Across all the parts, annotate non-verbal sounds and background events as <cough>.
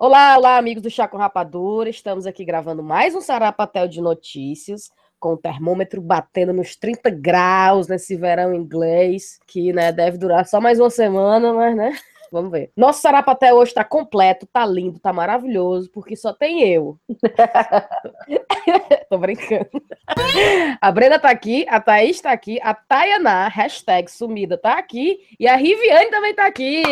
Olá, olá, amigos do Chá com Rapadura. Estamos aqui gravando mais um Sarapatel de notícias, com o termômetro batendo nos 30 graus nesse verão inglês, que né, deve durar só mais uma semana, mas né. Vamos ver. Nosso sarapaté hoje tá completo, tá lindo, tá maravilhoso, porque só tem eu. <laughs> Tô brincando. A Brenda tá aqui, a Thaís tá aqui, a Tayaná, hashtag sumida, tá aqui, e a Riviane também tá aqui.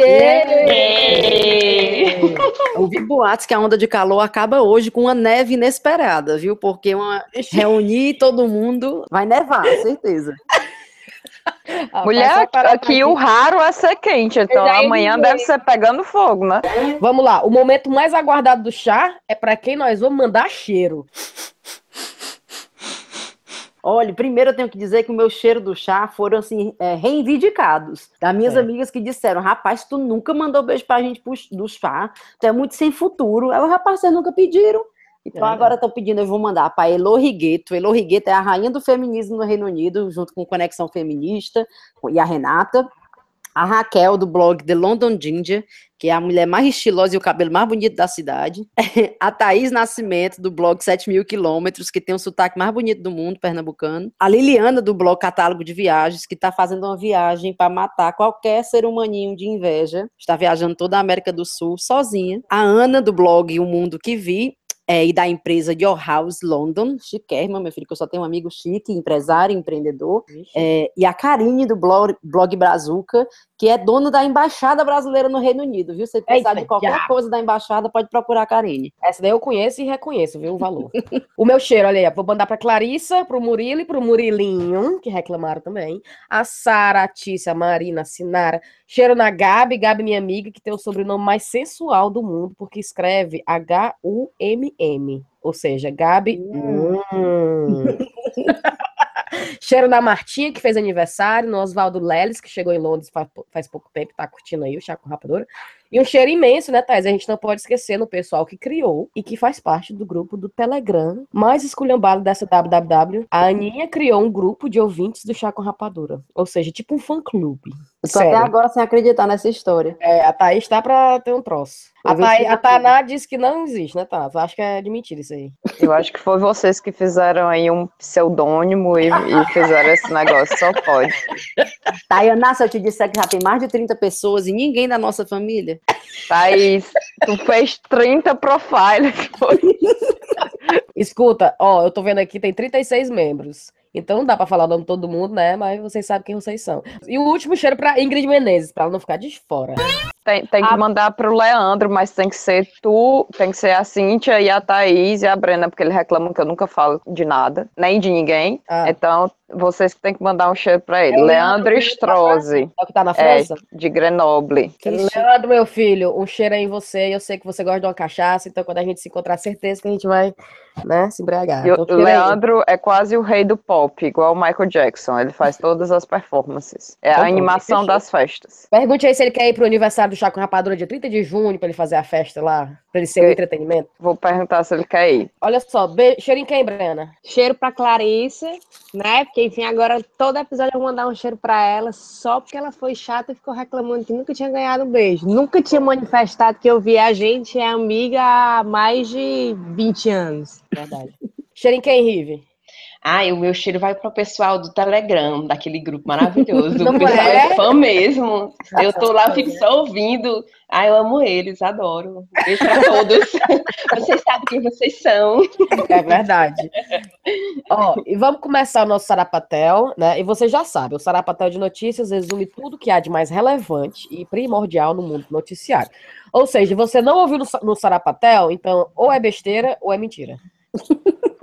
Ouvi boatos que a onda de calor acaba hoje com uma neve inesperada, viu? Porque uma... reunir todo mundo vai nevar, certeza. <laughs> Mulher, aqui, o raro é ser quente, então amanhã deve ser pegando fogo, né? Vamos lá, o momento mais aguardado do chá é para quem nós vamos mandar cheiro. Olha, primeiro eu tenho que dizer que o meu cheiro do chá foram assim, é, reivindicados. Das minhas é. amigas que disseram: rapaz, tu nunca mandou beijo pra gente do chá, tu é muito sem futuro. Aí, rapaz, vocês nunca pediram. Então agora estão pedindo, eu vou mandar para Elo Rigueto. Elo Rigueto é a rainha do feminismo no Reino Unido, junto com Conexão Feminista e a Renata. A Raquel, do blog The London Ginger, que é a mulher mais estilosa e o cabelo mais bonito da cidade. <laughs> A Thaís Nascimento, do blog 7 mil quilômetros, que tem o sotaque mais bonito do mundo, pernambucano. A Liliana, do blog Catálogo de Viagens, que está fazendo uma viagem para matar qualquer ser humaninho de inveja. Está viajando toda a América do Sul sozinha. A Ana, do blog O Mundo Que Vi é, e da empresa Your House London, chiquérrima, meu filho, que eu só tenho um amigo chique, empresário, empreendedor, é, e a Karine do blog, blog Brazuca, que é dona da Embaixada Brasileira no Reino Unido, viu? Se precisar Eita, de qualquer já. coisa da Embaixada, pode procurar a Karine. Essa daí eu conheço e reconheço, viu, o valor. <laughs> o meu cheiro, olha aí, vou mandar pra Clarissa, pro Murilo e pro Murilinho, que reclamaram também, a Sara, a Tícia, a Marina, a Sinara, cheiro na Gabi, Gabi minha amiga, que tem o sobrenome mais sensual do mundo, porque escreve H-U-M-M, ou seja, Gabi... Hum. Hum. <laughs> Cheiro da Martinha, que fez aniversário, no Oswaldo Leles, que chegou em Londres faz, faz pouco tempo, tá curtindo aí o chá com rapadura. E um cheiro imenso, né, Thais? A gente não pode esquecer no pessoal que criou e que faz parte do grupo do Telegram mais esculhambado dessa WWW. A Aninha criou um grupo de ouvintes do Chá com Rapadura. Ou seja, tipo um fã-clube. Tô até agora sem acreditar nessa história. É, a Thaís tá pra ter um troço. A, Thaís, a Taná disse que não existe, né, Tá? Acho que é de mentira isso aí. Eu acho que foi vocês que fizeram aí um pseudônimo e, e fizeram esse negócio, só pode. <laughs> Tayana, se eu te disser que já tem mais de 30 pessoas e ninguém da nossa família, Thaís, tu fez 30 profiles. <laughs> Escuta, ó, eu tô vendo aqui, tem 36 membros. Então não dá para falar o nome de todo mundo, né? Mas vocês sabem quem vocês são. E o último cheiro para Ingrid Menezes, para ela não ficar de fora. Tem, tem que a... mandar pro Leandro, mas tem que ser tu, tem que ser a Cíntia e a Thaís e a Brena, porque eles reclamam que eu nunca falo de nada, nem de ninguém. Ah. Então, vocês que tem que mandar um cheiro para ele. É Leandro Strozzi. É o que tá na França? É, de Grenoble. Leandro, meu filho, um cheiro aí em você. Eu sei que você gosta de uma cachaça, então quando a gente se encontrar, certeza que a gente vai né, se embriagar. E o então, Leandro aí. é quase o rei do pop, igual o Michael Jackson. Ele faz <laughs> todas as performances. É a então, animação das festas. Pergunte aí se ele quer ir pro aniversário do Chaco Rapadura dia 30 de junho para ele fazer a festa lá, para ele ser o um entretenimento. Vou perguntar se ele quer ir. Olha só, be... cheiro em quem, Brena? Cheiro pra Clarice, né? Enfim, agora todo episódio eu vou mandar um cheiro pra ela, só porque ela foi chata e ficou reclamando que nunca tinha ganhado um beijo. Nunca tinha manifestado que eu vi a gente é amiga há mais de 20 anos. Verdade. cheiro em quem, Rive? Ah, o meu cheiro vai para o pessoal do Telegram, daquele grupo maravilhoso. <laughs> Não o pessoal é? é fã mesmo. Eu tô lá, fico só ouvindo. Ah, eu amo eles, adoro. Beijo para todos. <laughs> vocês sabem quem vocês são. É verdade. Ó, e vamos começar o nosso Sarapatel, né? E você já sabe, o Sarapatel de Notícias resume tudo que há de mais relevante e primordial no mundo noticiário. Ou seja, você não ouviu no, no Sarapatel, então ou é besteira ou é mentira. <laughs>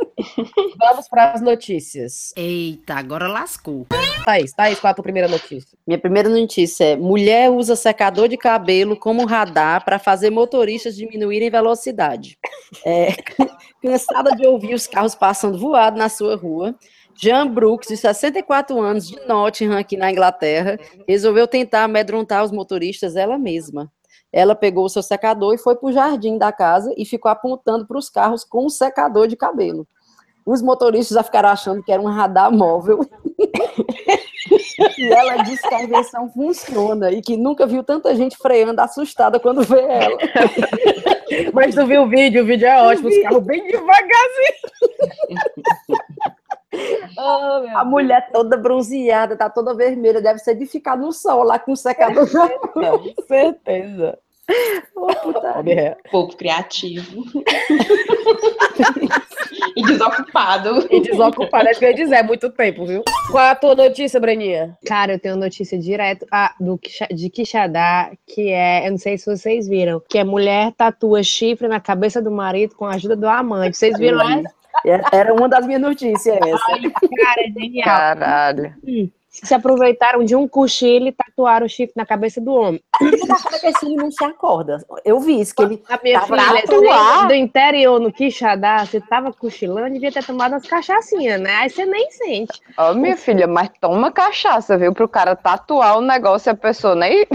Vamos para as notícias. Eita, agora lascou. Thaís, Thaís, qual é a tua primeira notícia? Minha primeira notícia é: mulher usa secador de cabelo como radar para fazer motoristas diminuírem velocidade. É, <laughs> cansada de ouvir os carros passando voado na sua rua, Jean Brooks, de 64 anos, de Nottingham, aqui na Inglaterra, resolveu tentar amedrontar os motoristas ela mesma. Ela pegou o seu secador e foi para o jardim da casa e ficou apontando para os carros com um secador de cabelo. Os motoristas já ficaram achando que era um radar móvel. e ela disse que a invenção funciona e que nunca viu tanta gente freando assustada quando vê ela. Mas tu viu o vídeo? O vídeo é ótimo, os carros bem devagarzinho. Oh, a mulher toda bronzeada, tá toda vermelha, deve ser de ficar no sol lá com o secador. Com certeza. Oh, Pouco criativo. <laughs> e desocupado. E desocupado, é que eu ia dizer, é muito tempo, viu? Qual a tua notícia, Breninha? Cara, eu tenho notícia direto ah, do, de Quixadá, que é, eu não sei se vocês viram, que é mulher tatua chifre na cabeça do marido com a ajuda do amante. Vocês viram essa? Era uma das minhas notícias essa. Ai, cara, é genial. Caralho. Hum se aproveitaram de um cochilo e tatuaram o chifre na cabeça do homem. que esse não se acorda. Eu vi isso, que ele a minha filha, atuar. do interior, no Quixadá, você tava cochilando, devia ter tomado umas cachaçinhas, né? Aí você nem sente. Ó, oh, minha filha, mas toma cachaça, viu? Pro cara tatuar o negócio e a pessoa nem...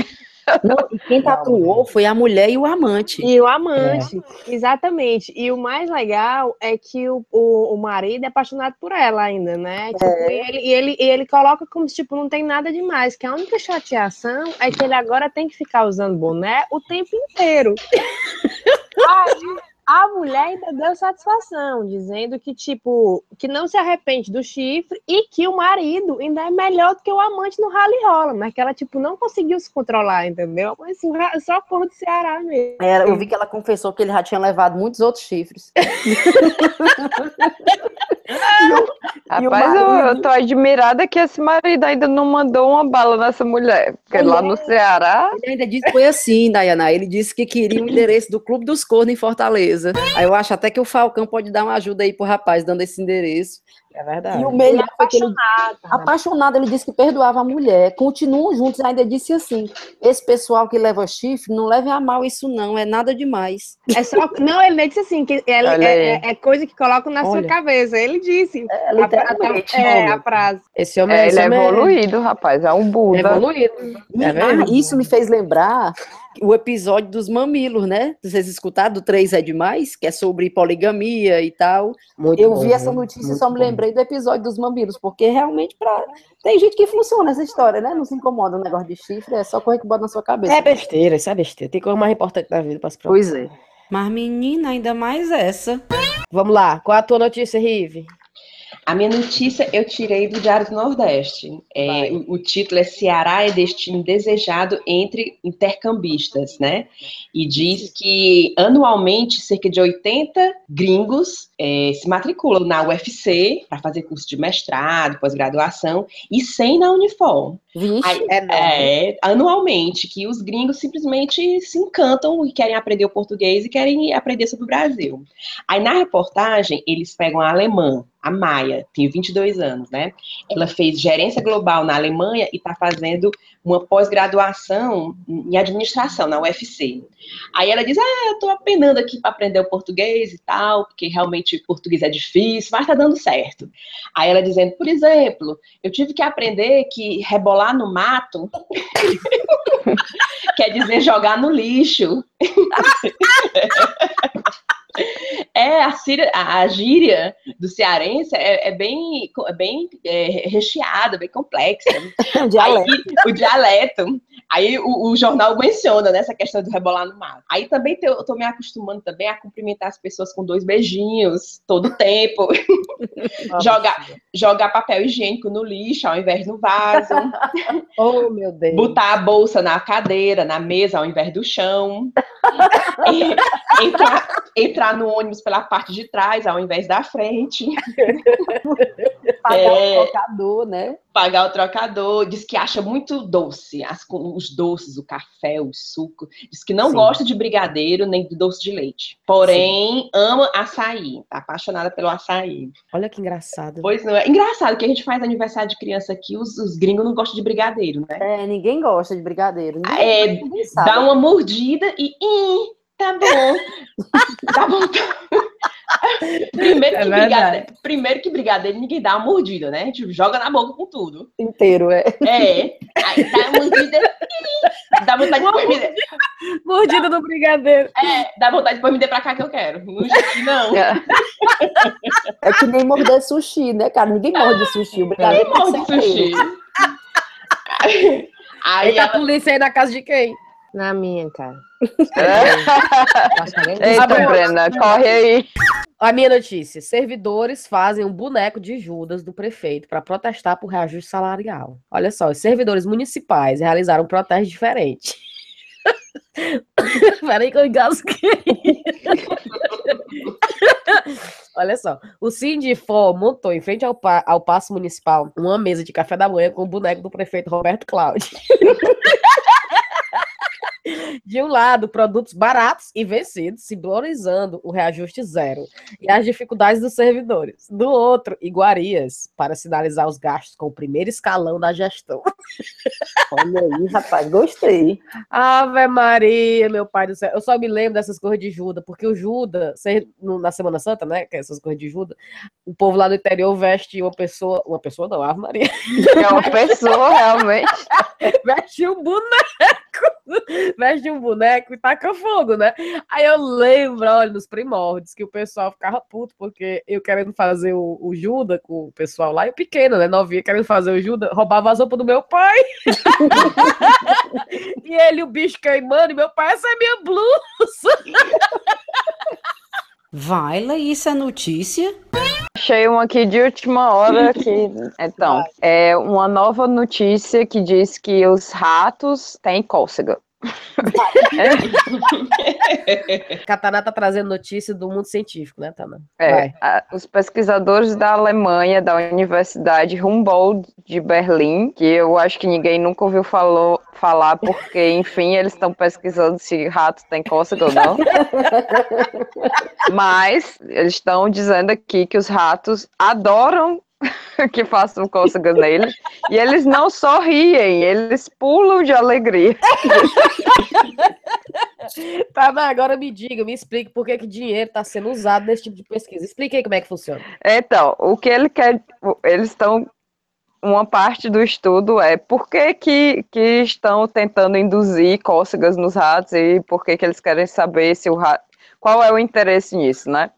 Não, quem tatuou foi a mulher e o amante. E o amante, é. exatamente. E o mais legal é que o, o, o, marido é apaixonado por ela ainda, né? Tipo, é. e, ele, e, ele, e ele coloca como se tipo, não tem nada demais, que a única chateação é que ele agora tem que ficar usando boné o tempo inteiro. <laughs> Aí, a mulher ainda deu satisfação, dizendo que, tipo, que não se arrepende do chifre e que o marido ainda é melhor do que o amante no rally rola, mas que ela, tipo, não conseguiu se controlar, entendeu? Mas só por do Ceará mesmo. Era, eu vi que ela confessou que ele já tinha levado muitos outros chifres. <laughs> <laughs> Rapaz, eu, eu tô admirada que esse marido ainda não mandou uma bala nessa mulher. Porque lá no Ceará. Ele ainda disse que foi assim, Dayana. Ele disse que queria o endereço do Clube dos Cornos em Fortaleza. Aí eu acho até que o Falcão pode dar uma ajuda aí pro rapaz, dando esse endereço. É verdade. E o melhor foi que ele, apaixonado, ele disse que perdoava a mulher, continuam juntos, ainda disse assim: esse pessoal que leva chifre, não leve a mal isso, não, é nada demais. É só, não, ele disse assim, que é, é, é, coisa que colocam na Olha. sua cabeça. Ele disse. É, literalmente. A, a, é, a frase. Esse homem, é, ele é evoluído, rapaz, é um Buda. É evoluído. É isso me fez lembrar o episódio dos mamilos, né? Vocês escutaram do 3 é demais, que é sobre poligamia e tal. Muito eu bom, vi essa notícia e só me lembrei do episódio dos mamilos, porque realmente pra... tem gente que funciona essa história, né? Não se incomoda o um negócio de chifre, é só correr que bota na sua cabeça. É besteira, isso é besteira. Tem coisa mais importante da vida para se preocupar. Pois é. Mas menina, ainda mais essa. Vamos lá, qual a tua notícia, Rive? A minha notícia eu tirei do Diário do Nordeste. É, o, o, título é Ceará é destino desejado entre intercambistas, né? E diz que anualmente cerca de 80 gringos é, se matriculam na UFC para fazer curso de mestrado, pós-graduação e 100 na Unifor. Vixe, é, é, anualmente, que os gringos simplesmente se encantam e querem aprender o português e querem aprender sobre o Brasil. Aí na reportagem eles pegam a alemã, a Maia, tem 22 anos, né? Ela fez gerência global na Alemanha e está fazendo uma pós-graduação em administração na UFC. Aí ela diz: Ah, eu estou apenando aqui para aprender o português e tal, porque realmente português é difícil, mas está dando certo. Aí ela dizendo: Por exemplo, eu tive que aprender que rebolar no mato <laughs> quer dizer jogar no lixo. <laughs> É, a, síria, a, gíria do cearense é, é bem, é bem é, recheada, bem complexa. <laughs> o dialeto. Aí, o dialeto. Aí o, o, jornal menciona né, essa questão do rebolar no mar. Aí também te, eu tô me acostumando também a cumprimentar as pessoas com dois beijinhos todo tempo. <laughs> jogar, jogar papel higiênico no lixo ao invés no vaso. <laughs> oh, meu Deus. Botar a bolsa na cadeira, na mesa ao invés do chão. entrar, entrar no ônibus pela parte de trás ao invés da frente. <laughs> Pagar é, o trocador, né? Pagar o trocador. Diz que acha muito doce as, os doces, o café, o suco. Diz que não Sim. gosta de brigadeiro nem de doce de leite. Porém, Sim. ama açaí. Tá apaixonada pelo açaí. Olha que engraçado. Pois não é. Engraçado que a gente faz aniversário de criança aqui, os, os gringos não gostam de brigadeiro, né? É, ninguém gosta de brigadeiro. Ninguém, é, ninguém dá uma mordida e. Ih, tá bom. tá bom. primeiro, é que brigadeiro, primeiro que brigadeiro, ninguém dá uma mordida, né? Tipo, joga na boca com tudo. Inteiro, é. É. Aí dá uma mordida. dá vontade de pôr me Mordida do brigadeiro. É, dá vontade de pôr me pra cá que eu quero. Não, não. É. é que nem morder sushi, né, cara? Ninguém morde sushi. O brigadeiro Ninguém morde sushi. Aí, aí a polícia aí na casa de quem? Na minha, cara. É. Eita, Brena, corre aí. A minha notícia: servidores fazem um boneco de Judas do prefeito para protestar por reajuste salarial. Olha só, os servidores municipais realizaram um protesto diferente. <laughs> Peraí que eu engasguei. Olha só, o Sindifó montou em frente ao, pa ao Paço Municipal uma mesa de café da manhã com o boneco do prefeito Roberto Cláudio. <laughs> <laughs> De um lado, produtos baratos e vencidos, simbolizando o reajuste zero e as dificuldades dos servidores. Do outro, iguarias, para sinalizar os gastos com o primeiro escalão da gestão. <laughs> Olha aí, rapaz, gostei. Ave Maria, meu pai do céu. Eu só me lembro dessas coisas de Judas, porque o Judas, na Semana Santa, né, que é essas coisas de Judas, o povo lá do interior veste uma pessoa, uma pessoa não, Ave Maria. É uma pessoa, realmente. <laughs> veste um boneco veste um boneco e taca fogo, né? Aí eu lembro, olha, nos primórdios, que o pessoal ficava puto, porque eu querendo fazer o, o Judas com o pessoal lá, e o pequeno, né? Novinha, querendo fazer o Judas, roubava as roupas do meu pai. <laughs> e ele, o bicho queimando, e meu pai, essa é minha blusa. Vai, isso é notícia? Achei uma aqui de última hora que então é uma nova notícia que diz que os ratos têm cócega. <laughs> Catana tá trazendo notícia do mundo científico, né, Tana? É, a, os pesquisadores da Alemanha, da Universidade Humboldt de Berlim, que eu acho que ninguém nunca ouviu falou, falar, porque, enfim, eles estão pesquisando se rato tem cócega ou não. <laughs> Mas eles estão dizendo aqui que os ratos adoram <laughs> que façam cócegas nele. E eles não sorriem, eles pulam de alegria. <laughs> tá, mas agora me diga, me explique por que, que dinheiro está sendo usado nesse tipo de pesquisa. Explique aí como é que funciona. Então, o que ele quer, eles estão. Uma parte do estudo é por que, que, que estão tentando induzir cócegas nos ratos e por que, que eles querem saber se o rato. Qual é o interesse nisso, né?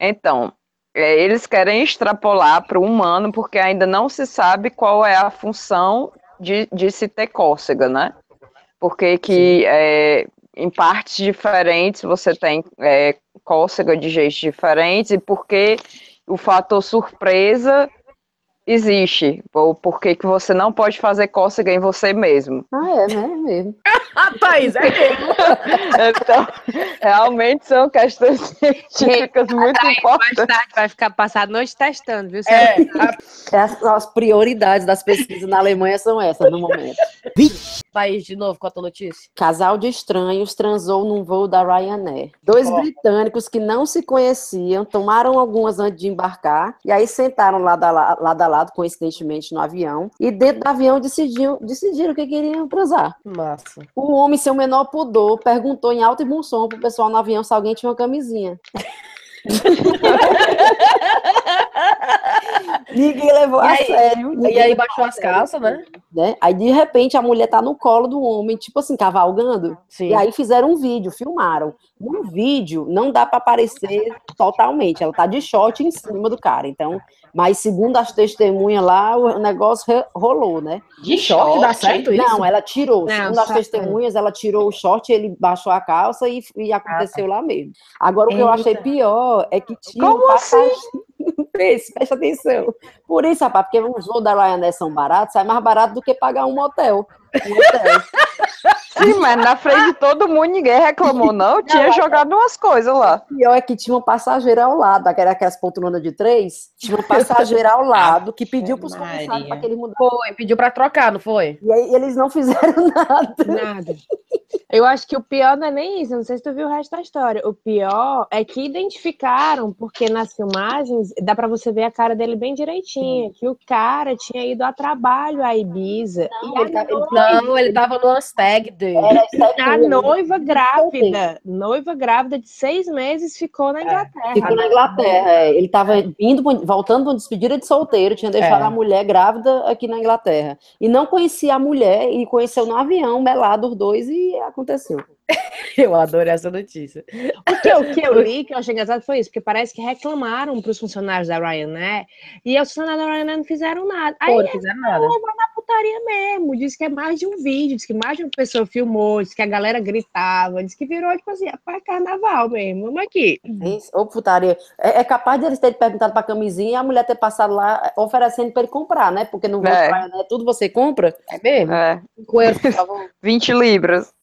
Então, é, eles querem extrapolar para o humano, porque ainda não se sabe qual é a função de, de se ter cócega, né? Porque que é, em partes diferentes você tem é, cócega de jeitos diferentes, e porque o fator surpresa existe. Ou por que você não pode fazer cócega em você mesmo. Ah, é, né? É mesmo. Ah, Thaís, é mesmo. <laughs> então, realmente são questões científicas muito Thaís, importantes. Mais tarde vai ficar passar a noite testando, viu? É, a... as, as, prioridades das pesquisas na Alemanha são essas no momento. Thaís, de novo, qual a tua notícia? Casal de estranhos transou num voo da Ryanair. Dois oh. britânicos que não se conheciam tomaram algumas antes de embarcar e aí sentaram lá da, lá da lado, coincidentemente, no avião. E dentro do avião decidiram, decidiram que queriam transar. Massa. O homem, seu menor pudor, perguntou em alto e bom som pro pessoal no avião se alguém tinha uma camisinha. <laughs> Ninguém levou e a aí, sério. E aí baixou as calças, né? né? Aí de repente a mulher tá no colo do homem, tipo assim, cavalgando. Sim. E aí fizeram um vídeo, filmaram. No vídeo não dá para aparecer totalmente, ela tá de short em cima do cara. Então, mas segundo as testemunhas lá, o negócio rolou, né? De short dá certo isso? Não, ela tirou. Não, segundo as testemunhas, ela tirou o short, ele baixou a calça e, e aconteceu ah, tá. lá mesmo. Agora o que Eita. eu achei pior é que tinha Como um assim? <laughs> Presta atenção. Por isso, rapaz, porque os voos da Ryanair são baratos, sai mais barato do que pagar um motel. Um hotel. <laughs> Sim, mas na frente de todo mundo ninguém reclamou, não. <laughs> Tinha não, jogado umas coisas lá. O pior é que tinha uma passageira ao lado, aquelas poltronas de três. Tinha uma passageira ao lado que pediu para os comissários para que ele mudasse. Foi, pediu para trocar, não foi? E aí eles não fizeram <laughs> nada. Nada. Eu acho que o pior não é nem isso, não sei se tu viu o resto da história. O pior é que identificaram, porque nas filmagens dá para você ver a cara dele bem direitinho, que o cara tinha ido a trabalho a Ibiza. Não, ele, tá, ele, não ele tava no dele. A noiva grávida, noiva grávida de seis meses ficou na é, Inglaterra. Ficou na Inglaterra, é. ele tava indo, voltando de uma despedida de solteiro, tinha deixado é. a mulher grávida aqui na Inglaterra. E não conhecia a mulher, e conheceu no avião, melado os dois, e aconteceu. <laughs> Eu adorei essa notícia. O que, eu, que eu li, que eu achei engraçado foi isso, porque parece que reclamaram para os funcionários da Ryanair e os funcionários da Ryanair não fizeram nada. Aí Pô, não fizeram nada. Vai na putaria mesmo. Diz que é mais de um vídeo, diz que mais de uma pessoa filmou, diz que a galera gritava, diz que virou, tipo assim, para carnaval mesmo. Vamos aqui. Isso, ou putaria. É, é capaz de eles terem perguntado pra camisinha e a mulher ter passado lá oferecendo pra ele comprar, né? Porque não vai é. praia, né? Tudo você compra. É mesmo? É. Coelho, por favor. 20 libras. <laughs>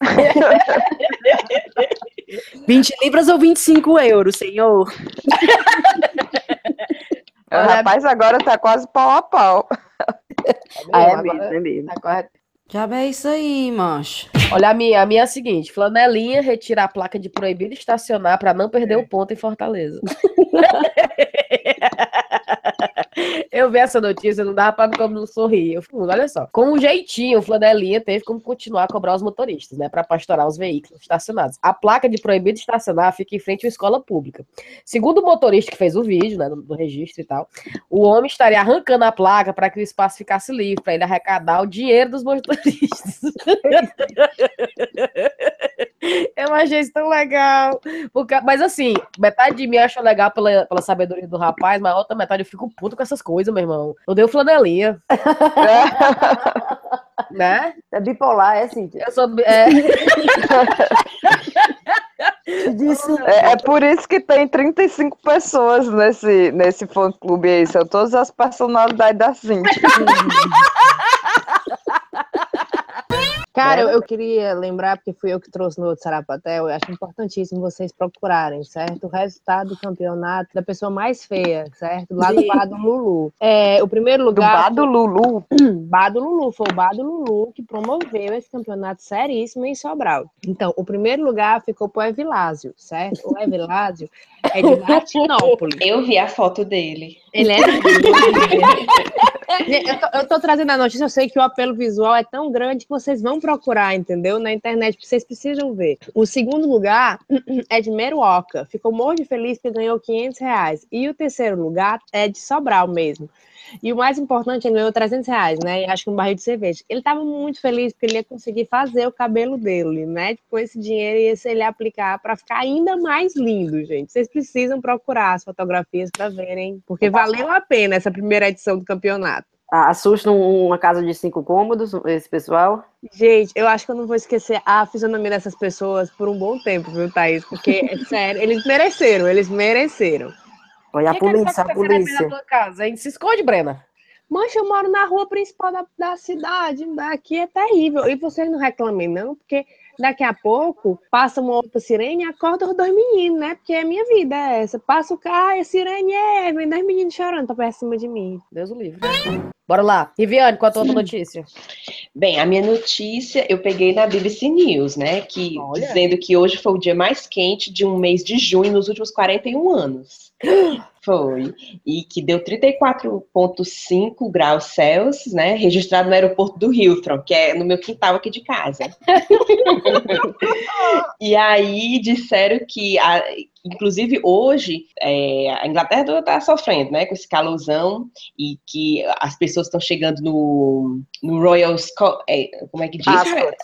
20 libras ou 25 euros, senhor? O <laughs> rapaz agora tá quase pau a pau. Ah, é mesmo, é mesmo. Agora... Já é isso aí, mancho. Olha a minha, a minha é a seguinte: flanelinha retira a placa de proibido estacionar para não perder o ponto em Fortaleza. <laughs> eu vi essa notícia, não dava pra como não sorrir. Eu falei, olha só, com um jeitinho, o Flanelinha teve como continuar a cobrar os motoristas, né, para pastorar os veículos estacionados. A placa de proibido estacionar fica em frente à escola pública. Segundo o motorista que fez o vídeo, né, do registro e tal, o homem estaria arrancando a placa para que o espaço ficasse livre, para ele arrecadar o dinheiro dos motoristas. Eu achei isso tão legal. Mas assim, metade de mim acha legal pela, pela sabedoria do rapaz, mas a outra metade eu fico puto com essas coisas, meu irmão. Eu dei o flanelinha. <laughs> né? É bipolar, é assim. Eu sou. É... <laughs> é, é, por isso que tem 35 pessoas nesse, nesse fã clube aí. São todas as personalidades da Cintia. <laughs> Cara, eu, eu, queria lembrar, porque fui eu que trouxe no outro Sarapatel, eu acho importantíssimo vocês procurarem, certo? O resultado do campeonato da pessoa mais feia, certo? Lá do Bado Lulu. É, o primeiro lugar. Do Bado Lulu? <clears throat> Bado Lulu, foi o Bado Lulu que promoveu esse campeonato seríssimo em Sobral. Então, o primeiro lugar ficou pro Evilásio, certo? O Evilásio é de <laughs> Martinópolis. Eu vi a foto dele. Ele é. <laughs> eu, tô, eu tô trazendo a notícia, eu sei que o apelo visual é tão grande que vocês vão procurar, entendeu? Na internet, vocês precisam ver. O segundo lugar <clears throat> é de Meruoca. Ficou muito feliz porque ganhou 500 reais. E o terceiro lugar é de Sobral mesmo. E o mais importante, ele ganhou 300 reais, né? E acho que um barril de cerveja. Ele estava muito feliz porque ele ia conseguir fazer o cabelo dele, né? Tipo, esse dinheiro ia se ele aplicar para ficar ainda mais lindo, gente. Vocês precisam procurar as fotografias para verem, porque valeu a pena essa primeira edição do campeonato. Assusta uma casa de cinco cômodos, esse pessoal? Gente, eu acho que eu não vou esquecer a fisionomia dessas pessoas por um bom tempo, viu, Thaís? Porque, <laughs> sério, eles mereceram, eles mereceram. Olha a que polícia, que a polícia. Na tua casa? Gente se esconde, Brena. Mancha, eu moro na rua principal da, da cidade. Aqui é terrível. E vocês não reclamem, não, porque daqui a pouco passa uma outra sirene e acorda os dois meninos, né? Porque a minha vida é essa. Passa o carro, a sirene é, vem dois meninos chorando pra perto cima de mim. Deus o livre. Bora lá. Riviane, qual a tua notícia? Bem, a minha notícia eu peguei na BBC News, né? Que Olha. dizendo que hoje foi o dia mais quente de um mês de junho nos últimos 41 anos. Foi. E que deu 34,5 graus Celsius, né? Registrado no aeroporto do Hilton, que é no meu quintal aqui de casa. <laughs> e aí disseram que, a, inclusive hoje, é, a Inglaterra está sofrendo, né? Com esse calorzão e que as pessoas estão chegando no, no Royal. É, como é que diz? Ascot.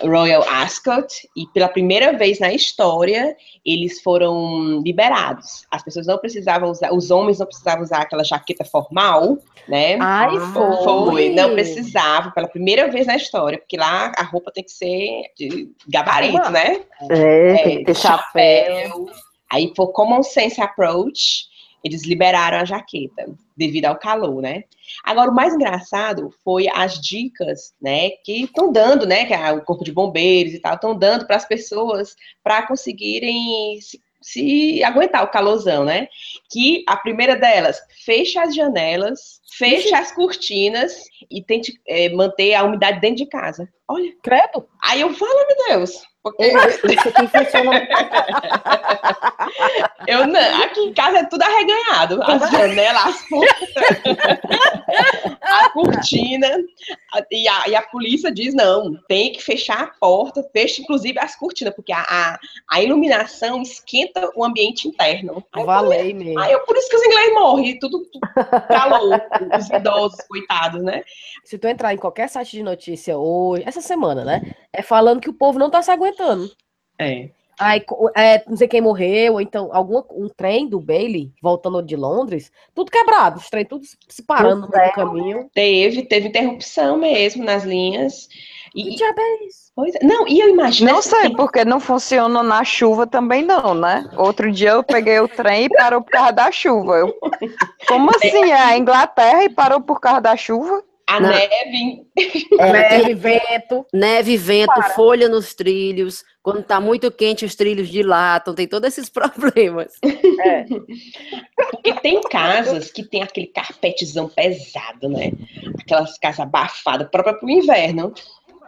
Royal Ascot e pela primeira vez na história eles foram liberados. As pessoas não precisavam usar, os homens não precisavam usar aquela jaqueta formal, né? Ai, foi. foi. Não precisava pela primeira vez na história, porque lá a roupa tem que ser de gabarito, né? É, é tem que ter chapéu. chapéu. Aí foi Common Sense Approach, eles liberaram a jaqueta devido ao calor, né? Agora, o mais engraçado foi as dicas, né, que estão dando, né, que o corpo de bombeiros e tal, estão dando para as pessoas para conseguirem se, se, aguentar o calorzão, né? Que a primeira delas, fecha as janelas, fecha as cortinas e tente é, manter a umidade dentro de casa. Olha, credo. Aí eu falo, meu Deus, porque... Isso aqui funciona. <laughs> Eu não, aqui em casa é tudo arreganhado. As janelas, as a cortina. E a, e a polícia diz: não, tem que fechar a porta, fecha inclusive as cortinas, porque a, a, a iluminação esquenta o ambiente interno. Aí Valei mesmo. Aí eu, por isso que os ingleses morrem, tudo, tudo calor, os idosos, coitados, né? Se tu entrar em qualquer site de notícia hoje, essa semana, né? É falando que o povo não tá se aguentando. É. Aí, é, não sei quem morreu, ou então algum um trem do Bailey, voltando de Londres, tudo quebrado, os trem tudo se parando no é. caminho. Teve, teve interrupção mesmo nas linhas. E, que é isso? Pois é. Não, e eu imagino. Não sei, que... porque não funciona na chuva também, não, né? Outro dia eu peguei o trem e parou por causa da chuva. Eu... Como <laughs> assim? É a Inglaterra e parou por causa da chuva? A não. neve. É, neve, vento. Neve, vento, Para. folha nos trilhos. Quando tá muito quente, os trilhos dilatam. Tem todos esses <laughs> problemas. É. Porque tem casas que tem aquele carpetezão pesado, né? Aquelas casas abafadas, própria para o inverno.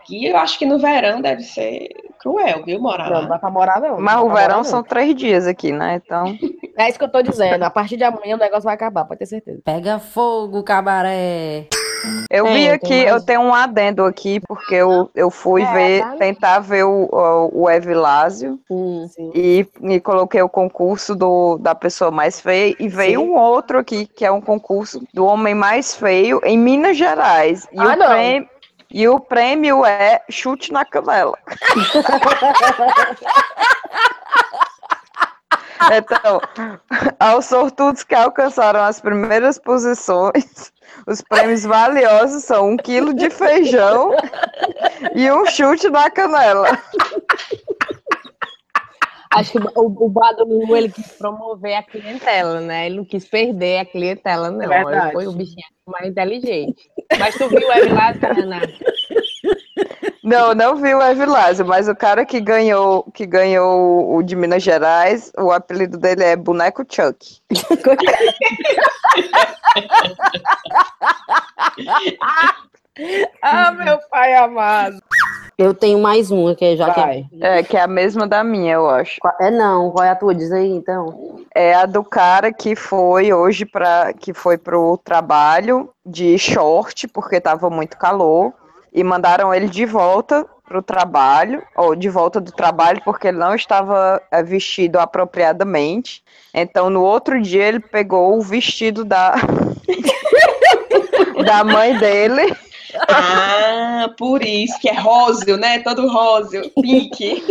Que eu acho que no verão deve ser cruel, viu, morar Não, não dá pra morar, não. Mas o verão são três dias aqui, né? Então. É isso que eu tô dizendo. A partir de amanhã o negócio vai acabar, pode ter certeza. Pega fogo, cabaré. Eu vi aqui, eu tenho um adendo aqui, porque eu, eu fui é, ver, tá tentar ver o, o, o Evilásio hum, e, e coloquei o concurso do, da pessoa mais feia e veio sim. um outro aqui, que é um concurso do homem mais feio em Minas Gerais. E, ah, o, prêmio, e o prêmio é chute na canela. <laughs> Então, aos sortudos que alcançaram as primeiras posições, os prêmios valiosos são um quilo de feijão e um chute na canela. Acho que o, o Badulu, ele quis promover a clientela, né? Ele não quis perder a clientela, não. É ele foi o bichinho mais inteligente. Mas tu viu o Evilásio, Renato? Não, não vi o Evilásio, mas o cara que ganhou, que ganhou o de Minas Gerais, o apelido dele é Boneco Chuck. <laughs> ah, meu pai amado. Eu tenho mais uma, que é já Vai. que é... é... que é a mesma da minha, eu acho. É não, qual é a tua? Diz aí, então. É a do cara que foi hoje para que foi pro trabalho de short, porque tava muito calor, e mandaram ele de volta pro trabalho, ou de volta do trabalho, porque ele não estava é, vestido apropriadamente. Então, no outro dia, ele pegou o vestido da, <laughs> da mãe dele ah, por isso que é róseo, né? Todo róseo, pink.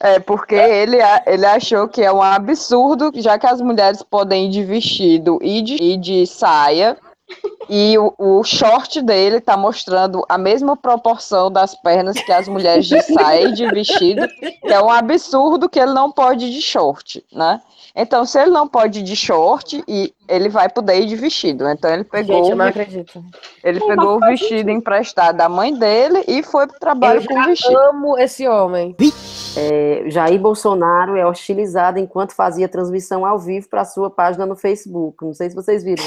É, porque ele, ele achou que é um absurdo, já que as mulheres podem ir de vestido e de, e de saia, e o, o short dele tá mostrando a mesma proporção das pernas que as mulheres de saia e de vestido, que é um absurdo que ele não pode ir de short, né? Então, se ele não pode ir de short, e ele vai poder ir de vestido. Então, ele pegou. Gente, eu não acredito. Ele pegou o vestido emprestado da mãe dele e foi pro trabalho eu com o vestido. Eu amo esse homem. É, Jair Bolsonaro é hostilizado enquanto fazia transmissão ao vivo para sua página no Facebook. Não sei se vocês viram.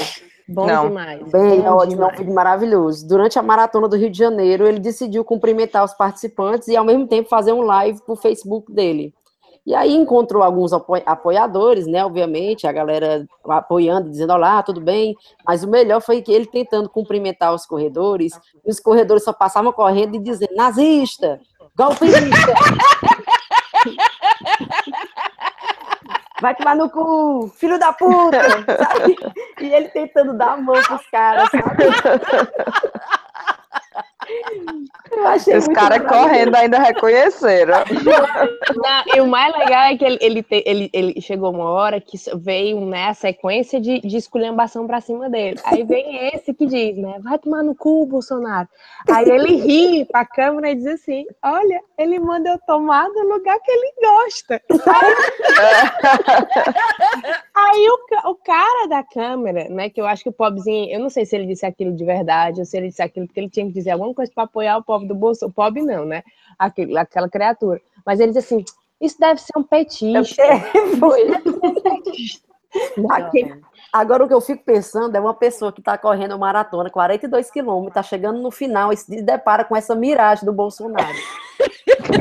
Bom não. demais. Bem, Bom ótimo, demais. é um vídeo maravilhoso. Durante a maratona do Rio de Janeiro, ele decidiu cumprimentar os participantes e, ao mesmo tempo, fazer um live pro Facebook dele. E aí encontrou alguns apoiadores, né? Obviamente, a galera apoiando, dizendo: Olá, tudo bem? Mas o melhor foi que ele tentando cumprimentar os corredores, e os corredores só passavam correndo e dizendo: nazista, golpista. <laughs> Vai tomar no cu, filho da puta! Sabe? E ele tentando dar a mão pros caras, sabe? <laughs> Os caras correndo ainda reconheceram. Não, e o mais legal é que ele, ele, te, ele, ele chegou uma hora que veio né, sequência de, de esculhambação pra cima dele. Aí vem esse que diz, né? Vai tomar no cu, Bolsonaro. Aí ele ri pra câmera e diz assim: Olha, ele manda eu tomar no lugar que ele gosta. <laughs> Aí o, o cara da câmera, né? Que eu acho que o pobrezinho, eu não sei se ele disse aquilo de verdade ou se ele disse aquilo porque ele tinha que dizer alguma coisa para apoiar o pobre do bolso. O pobre não, né? Aquele, aquela criatura. Mas ele diz assim: Isso deve ser um petista. Foi. <laughs> Agora, o que eu fico pensando é uma pessoa que está correndo maratona, 42 quilômetros, está chegando no final e se depara com essa miragem do Bolsonaro.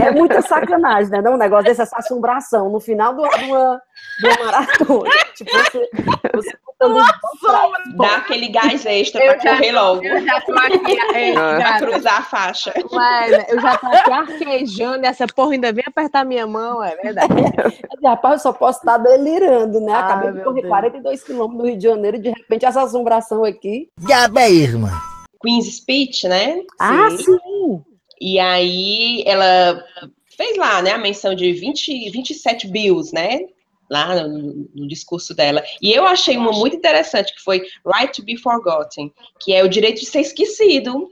É muita sacanagem, né? Não, um negócio desse, essa assombração no final do, de, uma, uma maratona. Tipo, você, você Dá aquele gás extra para correr logo. Eu já tô aqui é, <laughs> pra cruzar a faixa. Mas, eu já tô aqui arquejando, essa porra ainda vem apertar minha mão, é verdade. Rapaz, eu só posso estar delirando, né? Acabei de correr 42 quilômetros no Rio de Janeiro e de repente essa assombração aqui. Diabo é irmã. Queen's Speech, né? Ah, sim. sim. E aí ela fez lá, né, a menção de 20, 27 bills, né, lá no, no, discurso dela. E eu achei uma muito interessante, que foi Right to be Forgotten, que é o direito de ser esquecido.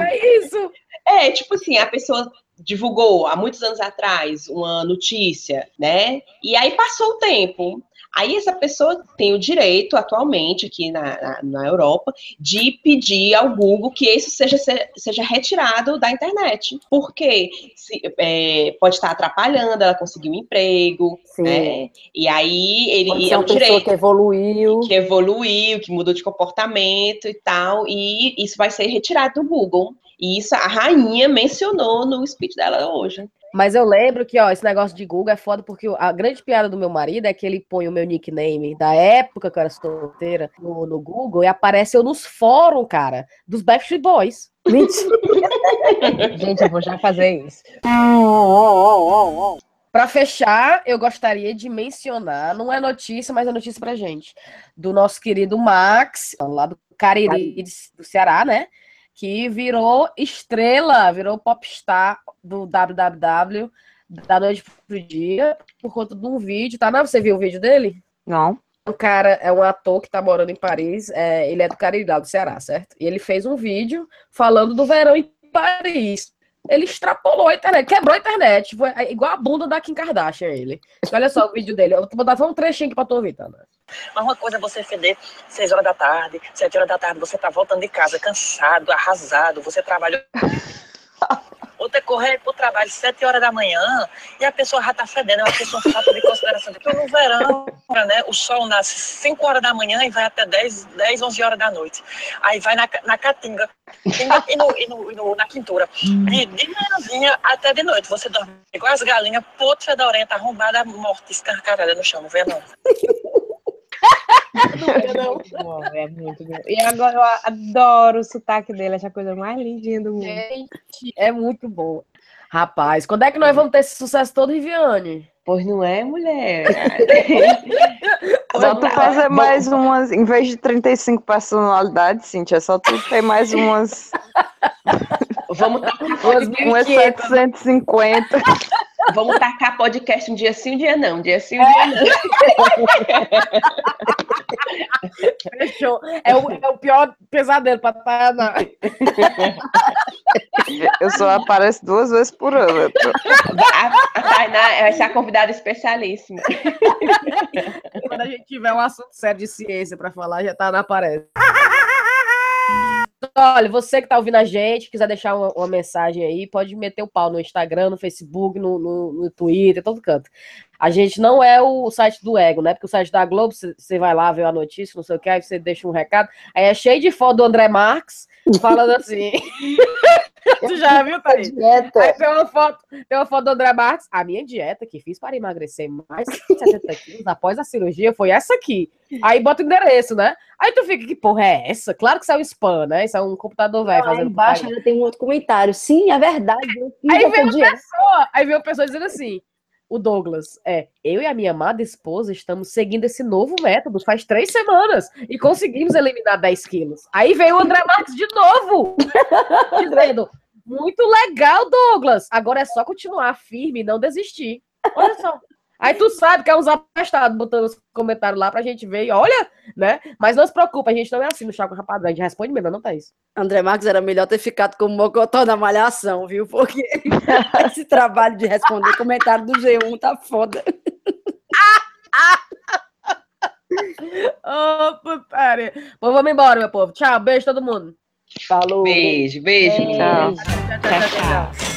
é isso. É, tipo assim, a pessoa divulgou há muitos anos atrás uma notícia, né? E aí passou o tempo. Aí essa pessoa tem o direito, atualmente, aqui na, na, na Europa, de pedir ao Google que isso seja, seja retirado da internet. Porque se, é, pode estar atrapalhando ela conseguir um emprego, Sim. né? E aí ele pode é um direito. que evoluiu. Que evoluiu, que mudou de comportamento e tal, e isso vai ser retirado do Google. E isso a rainha mencionou no speech dela hoje. Mas eu lembro que, ó, esse negócio de Google é foda porque a grande piada do meu marido é que ele põe o meu nickname da época que eu era solteira no, no Google e aparece eu nos fóruns, cara, dos Backstreet Boys. <laughs> Mentira. Gente, eu vou já fazer isso. Para fechar, eu gostaria de mencionar, não é notícia, mas é notícia pra gente, do nosso querido Max, lá do Cariri do Ceará, né? que virou estrela, virou popstar do WWW da noite pro dia, por conta de um vídeo, tá? Não, você viu o vídeo dele? Não. O cara é um ator que tá morando em Paris, é, ele é do Cariri, do Ceará, certo? E ele fez um vídeo falando do verão em Paris. Ele extrapolou a internet, quebrou a internet, foi igual a bunda da Kim Kardashian, ele. Olha só o vídeo dele, eu vou dar só um trechinho aqui pra tu ouvir, Tana. Mas uma coisa é você feder 6 horas da tarde, 7 horas da tarde, você tá voltando de casa cansado, arrasado, você trabalhou. <laughs> Outra correr pro trabalho 7 horas da manhã e a pessoa já tá fedendo, é uma pessoa falta de consideração. Porque no verão, né, o sol nasce 5 horas da manhã e vai até 10, 10 11 horas da noite. Aí vai na, na caatinga e, no, e, no, e no, na quintura. E de manhãzinha até de noite. Você dorme igual as galinhas, puto fedorenta, arrombada, morta, escarcarada no chão, não vê <laughs> não. Não, é muito bom, é muito bom. E agora eu adoro o sotaque dele, acho a coisa mais lindinha do mundo. Gente, é muito bom. Rapaz, quando é que nós vamos ter esse sucesso todo, Riviane? Pois não é, mulher. <laughs> só tu fazer mais umas, em vez de 35 personalidades, Cintia, é só tu ter mais umas. <laughs> Vamos tacar podcast. Umas 750. Vamos tacar podcast um dia sim, um dia não. Um dia sim, um dia não. Fechou. É o, é o pior pesadelo para Tainá. Eu só apareço duas vezes por ano. A, a Tainá vai ser a convidada especialíssima. Quando a gente tiver um assunto sério de ciência para falar, já tá na aparece. Olha, você que tá ouvindo a gente, quiser deixar uma, uma, mensagem aí, pode meter o pau no Instagram, no Facebook, no, no, no Twitter, todo canto. A gente não é o site do Ego, né? Porque o site da Globo, você vai lá ver a notícia, não sei o que, aí você deixa um recado. Aí é cheio de foto do André Marques, falando assim. <laughs> <laughs> tu já viu, Thaís? Dieta. Aí tem uma, foto, tem uma foto do André Marques. A minha dieta que fiz para emagrecer mais de 70 <laughs> quilos após a cirurgia foi essa aqui. Aí bota o endereço, né? Aí tu fica, que porra é essa? Claro que isso é um spam, né? Isso é um computador velho fazendo. Aí embaixo ainda tem um outro comentário. Sim, é verdade. Aí vem, uma pessoa, aí vem uma pessoa dizendo assim: o Douglas, é, eu e a minha amada esposa estamos seguindo esse novo método faz três semanas e conseguimos eliminar 10 quilos. Aí veio o André Marques de novo, <laughs> dizendo, muito legal, Douglas, agora é só continuar firme e não desistir. Olha só. Aí tu sabe que é uns apastados botando os comentários lá pra gente ver e olha, né? Mas não se preocupa, a gente não é assim no Chaco Rapadão, a gente responde mesmo, não tá isso. André Marques era melhor ter ficado como mocotó na malhação, viu? Porque <laughs> esse trabalho de responder comentário do G1 tá foda. Ô, putaria. Pô, vamos embora, meu povo. Tchau, beijo todo mundo. Falou. Beijo, beijo. beijo. tchau, tchau. tchau, tchau.